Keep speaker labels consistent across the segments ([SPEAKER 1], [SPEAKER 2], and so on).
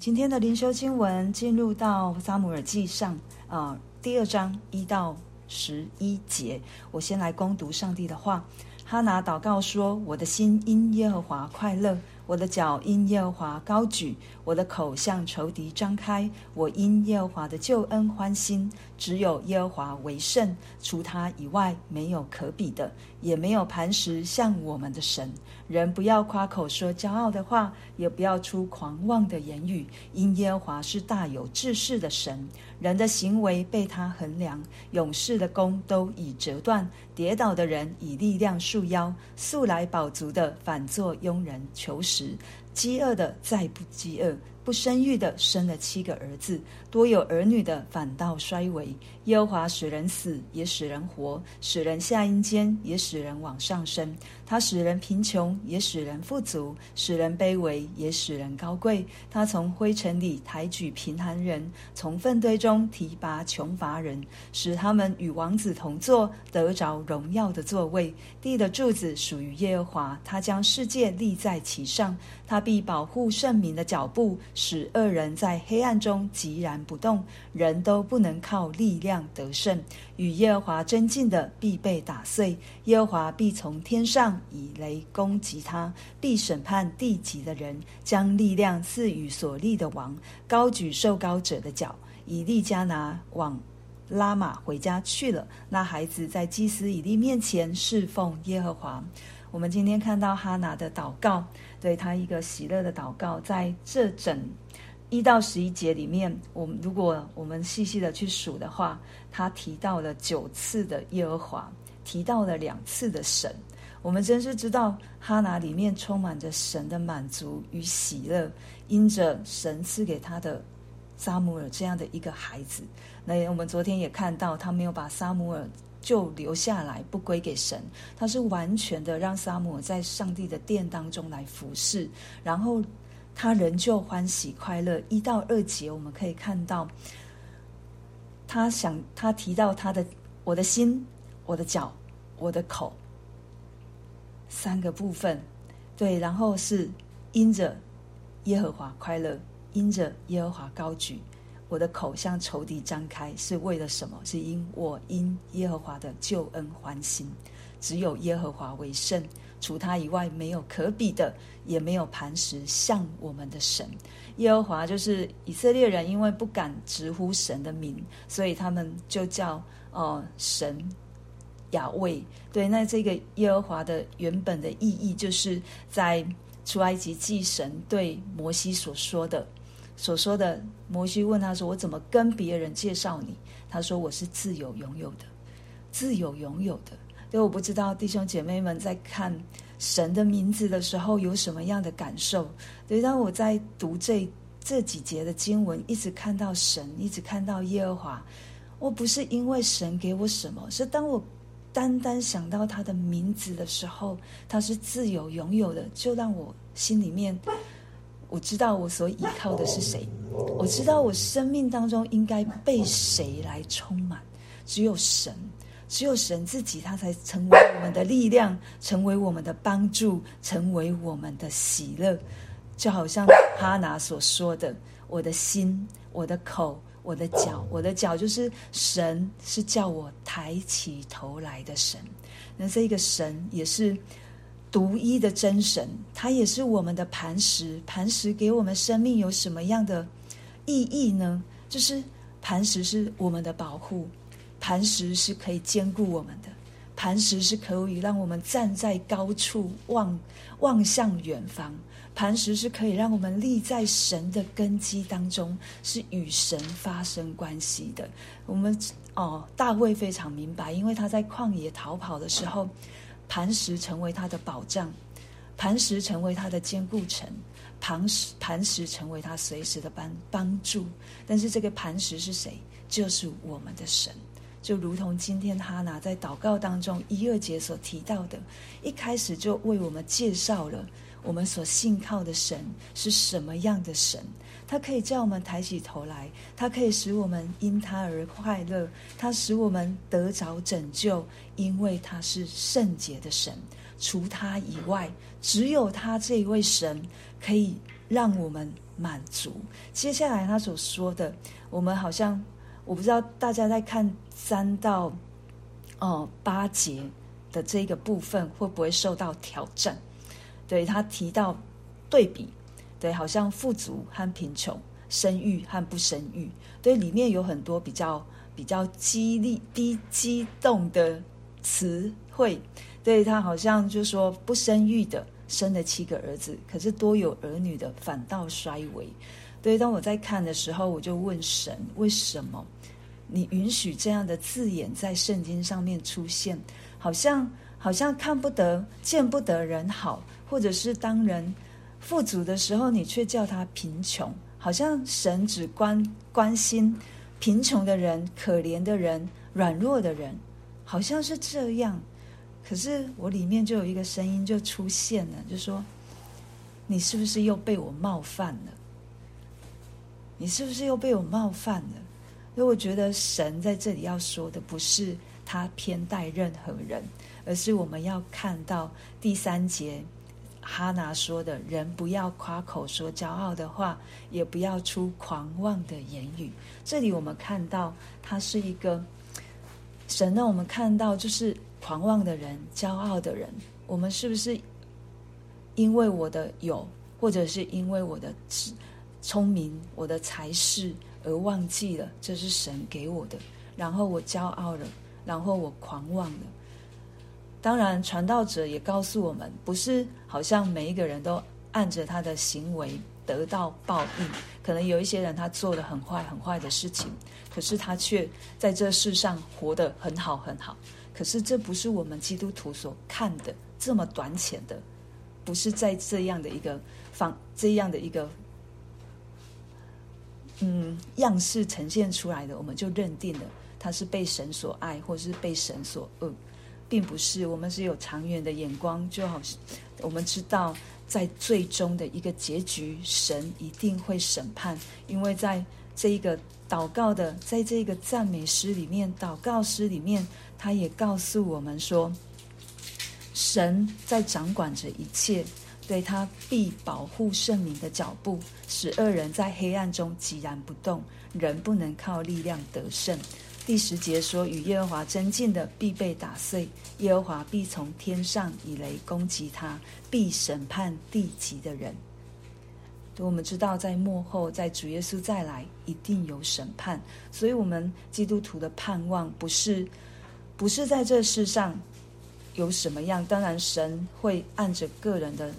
[SPEAKER 1] 今天的灵修经文进入到撒姆耳记上啊、第二章一到十一节，我先来攻读上帝的话。哈拿祷告说：“我的心因耶和华快乐。”我的脚因耶和华高举，我的口向仇敌张开。我因耶和华的救恩欢心，只有耶和华为圣，除他以外没有可比的，也没有磐石像我们的神。人不要夸口说骄傲的话，也不要出狂妄的言语，因耶和华是大有志士的神。人的行为被他衡量，勇士的弓都已折断，跌倒的人以力量束腰，素来饱足的反作庸人求食。饥饿的再不饥饿。不生育的生了七个儿子，多有儿女的反倒衰微。耶和华使人死，也使人活；使人下阴间，也使人往上升。他使人贫穷，也使人富足；使人卑微，也使人高贵。他从灰尘里抬举贫寒人，从粪堆中提拔穷乏人，使他们与王子同坐，得着荣耀的座位。地的柱子属于耶和华，他将世界立在其上。他必保护圣民的脚步。使恶人在黑暗中寂然不动，人都不能靠力量得胜。与耶和华争竞的必被打碎，耶和华必从天上以雷攻击他，必审判地极的人，将力量赐予所立的王，高举受膏者的脚。以利加拿往拉玛回家去了。那孩子在祭司以利面前侍奉耶和华。我们今天看到哈拿的祷告，对他一个喜乐的祷告，在这整一到十一节里面，我们如果我们细细的去数的话，他提到了九次的耶和华，提到了两次的神。我们真是知道哈拿里面充满着神的满足与喜乐，因着神赐给他的撒母耳这样的一个孩子。那我们昨天也看到，他没有把撒母耳。就留下来，不归给神。他是完全的让撒母耳在上帝的殿当中来服侍，然后他仍旧欢喜快乐。一到二节我们可以看到，他想他提到他的我的心、我的脚、我的口三个部分，对，然后是因着耶和华快乐，因着耶和华高举。我的口向仇敌张开，是为了什么？是因我因耶和华的救恩欢心。只有耶和华为圣，除他以外没有可比的，也没有磐石像我们的神。耶和华就是以色列人，因为不敢直呼神的名，所以他们就叫哦、呃、神雅卫。对，那这个耶和华的原本的意义，就是在出埃及记神对摩西所说的。所说的，摩西问他说：“我怎么跟别人介绍你？”他说：“我是自有拥有的，自有拥有的。”对，我不知道弟兄姐妹们在看神的名字的时候有什么样的感受。所以，当我在读这这几节的经文，一直看到神，一直看到耶和华，我不是因为神给我什么，是当我单单想到他的名字的时候，他是自有拥有的，就让我心里面。我知道我所依靠的是谁，我知道我生命当中应该被谁来充满。只有神，只有神自己，他才成为我们的力量，成为我们的帮助，成为我们的喜乐。就好像哈拿所说的：“我的心，我的口，我的脚，我的脚，就是神，是叫我抬起头来的神。”那这个神也是。独一的真神，他也是我们的磐石。磐石给我们生命有什么样的意义呢？就是磐石是我们的保护，磐石是可以坚固我们的，磐石是可以让我们站在高处望望向远方，磐石是可以让我们立在神的根基当中，是与神发生关系的。我们哦，大卫非常明白，因为他在旷野逃跑的时候。磐石成为他的保障，磐石成为他的坚固城，磐石磐石成为他随时的帮帮助。但是这个磐石是谁？就是我们的神。就如同今天哈拿在祷告当中一二节所提到的，一开始就为我们介绍了我们所信靠的神是什么样的神。他可以叫我们抬起头来，他可以使我们因他而快乐，他使我们得着拯救，因为他是圣洁的神。除他以外，只有他这一位神可以让我们满足。接下来他所说的，我们好像我不知道大家在看三到哦八节的这个部分会不会受到挑战？对，他提到对比，对，好像富足和贫穷，生育和不生育，对，里面有很多比较比较激励、低激动的词汇。对，他好像就说不生育的生了七个儿子，可是多有儿女的反倒衰微。对，当我在看的时候，我就问神：为什么你允许这样的字眼在圣经上面出现？好像好像看不得、见不得人好，或者是当人富足的时候，你却叫他贫穷，好像神只关关心贫穷的人、可怜的人、软弱的人，好像是这样。可是我里面就有一个声音就出现了，就说：“你是不是又被我冒犯了？你是不是又被我冒犯了？”所以我觉得神在这里要说的不是他偏待任何人，而是我们要看到第三节哈拿说的：“人不要夸口说骄傲的话，也不要出狂妄的言语。”这里我们看到他是一个神让我们看到就是。狂妄的人，骄傲的人，我们是不是因为我的有，或者是因为我的聪明、我的才识而忘记了这是神给我的？然后我骄傲了，然后我狂妄了。当然，传道者也告诉我们，不是好像每一个人都按着他的行为得到报应。可能有一些人他做了很坏、很坏的事情，可是他却在这世上活得很好、很好。可是这不是我们基督徒所看的这么短浅的，不是在这样的一个方这样的一个嗯样式呈现出来的，我们就认定了他是被神所爱，或是被神所恶，并不是。我们是有长远的眼光，就好像我们知道，在最终的一个结局，神一定会审判，因为在这一个祷告的，在这个赞美诗里面，祷告诗里面。他也告诉我们说，神在掌管着一切，对他必保护圣民的脚步，使恶人在黑暗中寂然不动，人不能靠力量得胜。第十节说，与耶和华争竞的必被打碎，耶和华必从天上以雷攻击他，必审判地极的人。我们知道，在幕后，在主耶稣再来，一定有审判。所以，我们基督徒的盼望不是。不是在这世上有什么样，当然神会按着个人的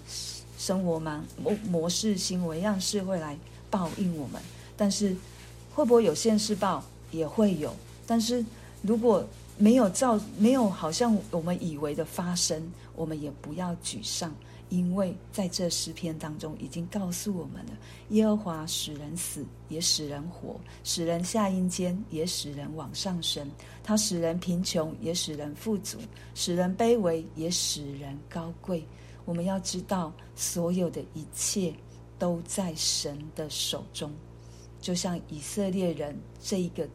[SPEAKER 1] 生活嘛模模式行为样式会来报应我们，但是会不会有现世报也会有，但是如果没有照没有好像我们以为的发生，我们也不要沮丧。因为在这诗篇当中已经告诉我们了，耶和华使人死，也使人活；使人下阴间，也使人往上升。他使人贫穷，也使人富足；使人卑微，也使人高贵。我们要知道，所有的一切都在神的手中。就像以色列人这一个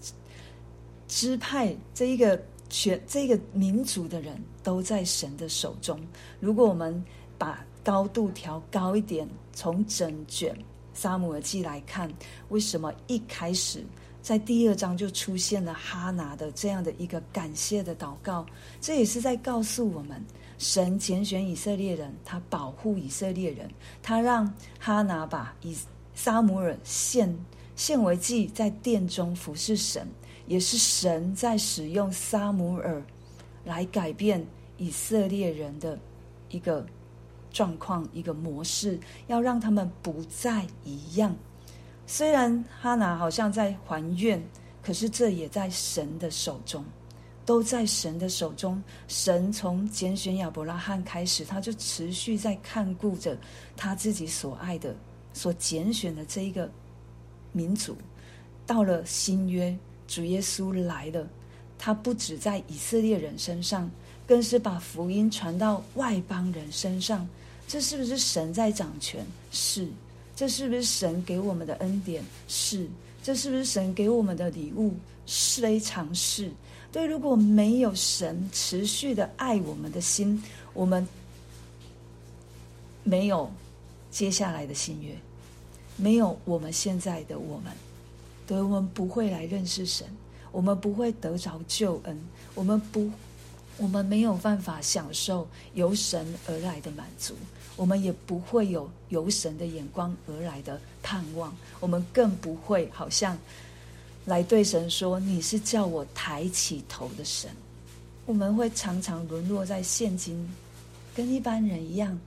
[SPEAKER 1] 支派，这一个全这个民族的人都在神的手中。如果我们把高度调高一点，从整卷撒母耳记来看，为什么一开始在第二章就出现了哈拿的这样的一个感谢的祷告？这也是在告诉我们，神拣选以色列人，他保护以色列人，他让哈拿把以撒母耳献献为祭，在殿中服侍神，也是神在使用撒母耳来改变以色列人的一个。状况一个模式，要让他们不再一样。虽然哈拿好像在还愿，可是这也在神的手中，都在神的手中。神从拣选亚伯拉罕开始，他就持续在看顾着他自己所爱的、所拣选的这一个民族。到了新约，主耶稣来了，他不止在以色列人身上，更是把福音传到外邦人身上。这是不是神在掌权？是。这是不是神给我们的恩典？是。这是不是神给我们的礼物？是，非常是。对，如果没有神持续的爱我们的心，我们没有接下来的新约，没有我们现在的我们，所以，我们不会来认识神，我们不会得着救恩，我们不，我们没有办法享受由神而来的满足，我们也不会有由神的眼光而来的盼望，我们更不会好像来对神说：“你是叫我抬起头的神。”我们会常常沦落在现今，跟一般人一样。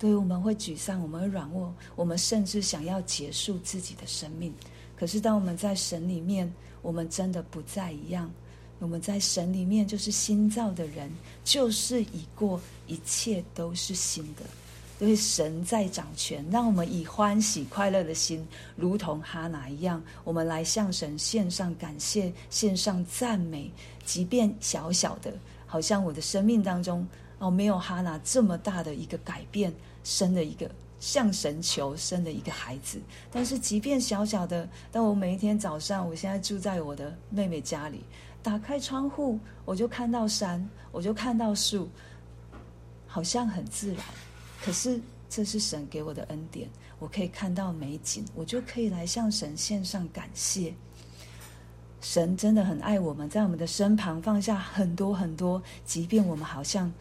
[SPEAKER 1] 对，我们会沮丧，我们会软弱，我们甚至想要结束自己的生命。可是，当我们在神里面，我们真的不再一样。我们在神里面就是新造的人，就是已过，一切都是新的。因为神在掌权，让我们以欢喜快乐的心，如同哈拿一样，我们来向神献上感谢，献上赞美。即便小小的，好像我的生命当中哦，没有哈拿这么大的一个改变。生了一个向神求生的一个孩子，但是即便小小的，但我每一天早上，我现在住在我的妹妹家里，打开窗户，我就看到山，我就看到树，好像很自然。可是这是神给我的恩典，我可以看到美景，我就可以来向神献上感谢。神真的很爱我们，在我们的身旁放下很多很多，即便我们好像。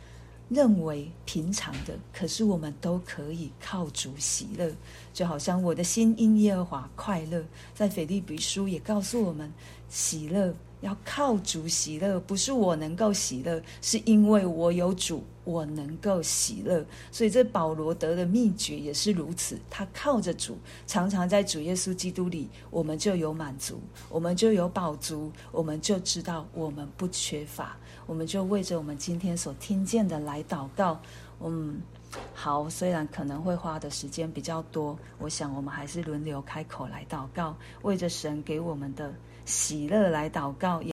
[SPEAKER 1] 认为平常的，可是我们都可以靠主喜乐，就好像我的心因耶和华快乐。在腓利比书也告诉我们，喜乐要靠主喜乐，不是我能够喜乐，是因为我有主，我能够喜乐。所以这保罗得的秘诀也是如此，他靠着主，常常在主耶稣基督里，我们就有满足，我们就有饱足，我们就知道我们不缺乏。我们就为着我们今天所听见的来祷告。嗯，好，虽然可能会花的时间比较多，我想我们还是轮流开口来祷告，为着神给我们的喜乐来祷告。